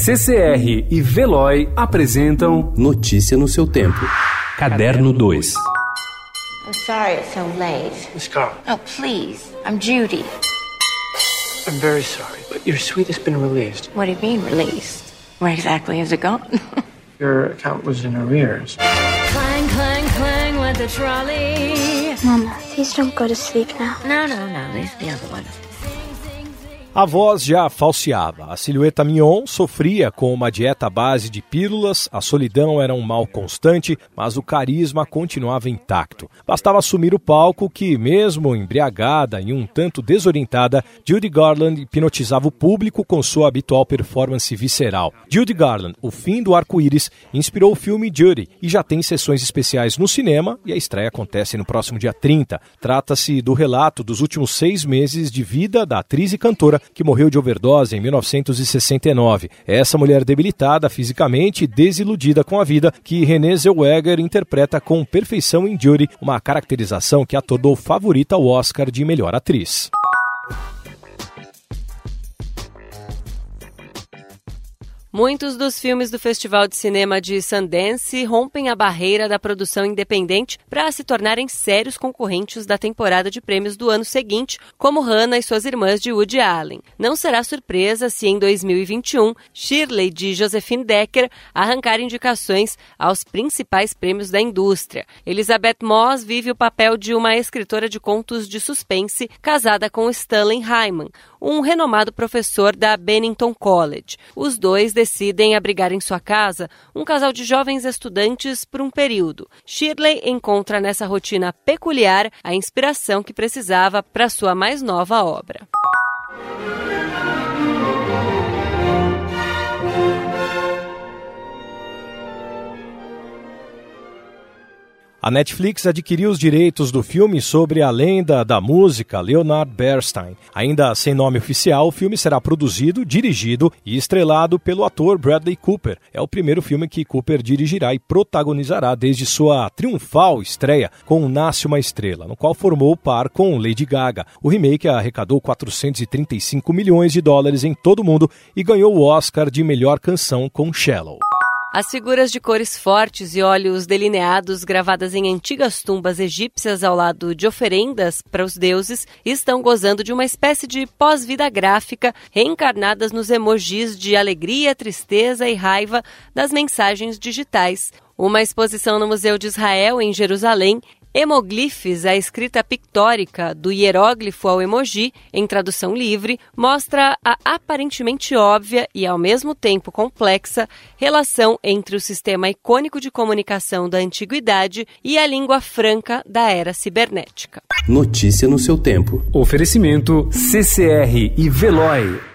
CCR e Veloy apresentam Notícia no seu tempo. Caderno 2. I'm sorry it's so late. Miss Carl, Oh, please. I'm Judy. I'm very sorry, but your suite has been released. What do you mean, released? Where exactly has it gone? Your account was in arrears. Clang, clang, clang with the trolley. Mama, please don't go to sleep now. no, no, no. These are the other ones. A voz já falseava, a silhueta mignon sofria com uma dieta à base de pílulas, a solidão era um mal constante, mas o carisma continuava intacto. Bastava assumir o palco que, mesmo embriagada e um tanto desorientada, Judy Garland hipnotizava o público com sua habitual performance visceral. Judy Garland, O Fim do Arco-Íris, inspirou o filme Judy e já tem sessões especiais no cinema e a estreia acontece no próximo dia 30. Trata-se do relato dos últimos seis meses de vida da atriz e cantora que morreu de overdose em 1969. É essa mulher debilitada fisicamente e desiludida com a vida que Renée Zellweger interpreta com perfeição em Judy, uma caracterização que a tornou favorita ao Oscar de melhor atriz. Muitos dos filmes do Festival de Cinema de Sundance rompem a barreira da produção independente para se tornarem sérios concorrentes da temporada de prêmios do ano seguinte, como Hannah e suas irmãs de Woody Allen. Não será surpresa se em 2021 Shirley de Josephine Decker arrancar indicações aos principais prêmios da indústria. Elizabeth Moss vive o papel de uma escritora de contos de suspense casada com Stanley Hyman, um renomado professor da Bennington College. Os dois decidem abrigar em sua casa um casal de jovens estudantes por um período. Shirley encontra nessa rotina peculiar a inspiração que precisava para sua mais nova obra. A Netflix adquiriu os direitos do filme sobre a lenda da música Leonard Bernstein. Ainda sem nome oficial, o filme será produzido, dirigido e estrelado pelo ator Bradley Cooper. É o primeiro filme que Cooper dirigirá e protagonizará desde sua triunfal estreia com Nasce uma Estrela, no qual formou par com Lady Gaga. O remake arrecadou 435 milhões de dólares em todo o mundo e ganhou o Oscar de melhor canção com Shallow. As figuras de cores fortes e olhos delineados gravadas em antigas tumbas egípcias ao lado de oferendas para os deuses estão gozando de uma espécie de pós-vida gráfica reencarnadas nos emojis de alegria, tristeza e raiva das mensagens digitais. Uma exposição no Museu de Israel, em Jerusalém, Hemoglifes, a escrita pictórica do hieróglifo ao emoji, em tradução livre, mostra a aparentemente óbvia e ao mesmo tempo complexa relação entre o sistema icônico de comunicação da antiguidade e a língua franca da era cibernética. Notícia no seu tempo. Oferecimento CCR e Veloy.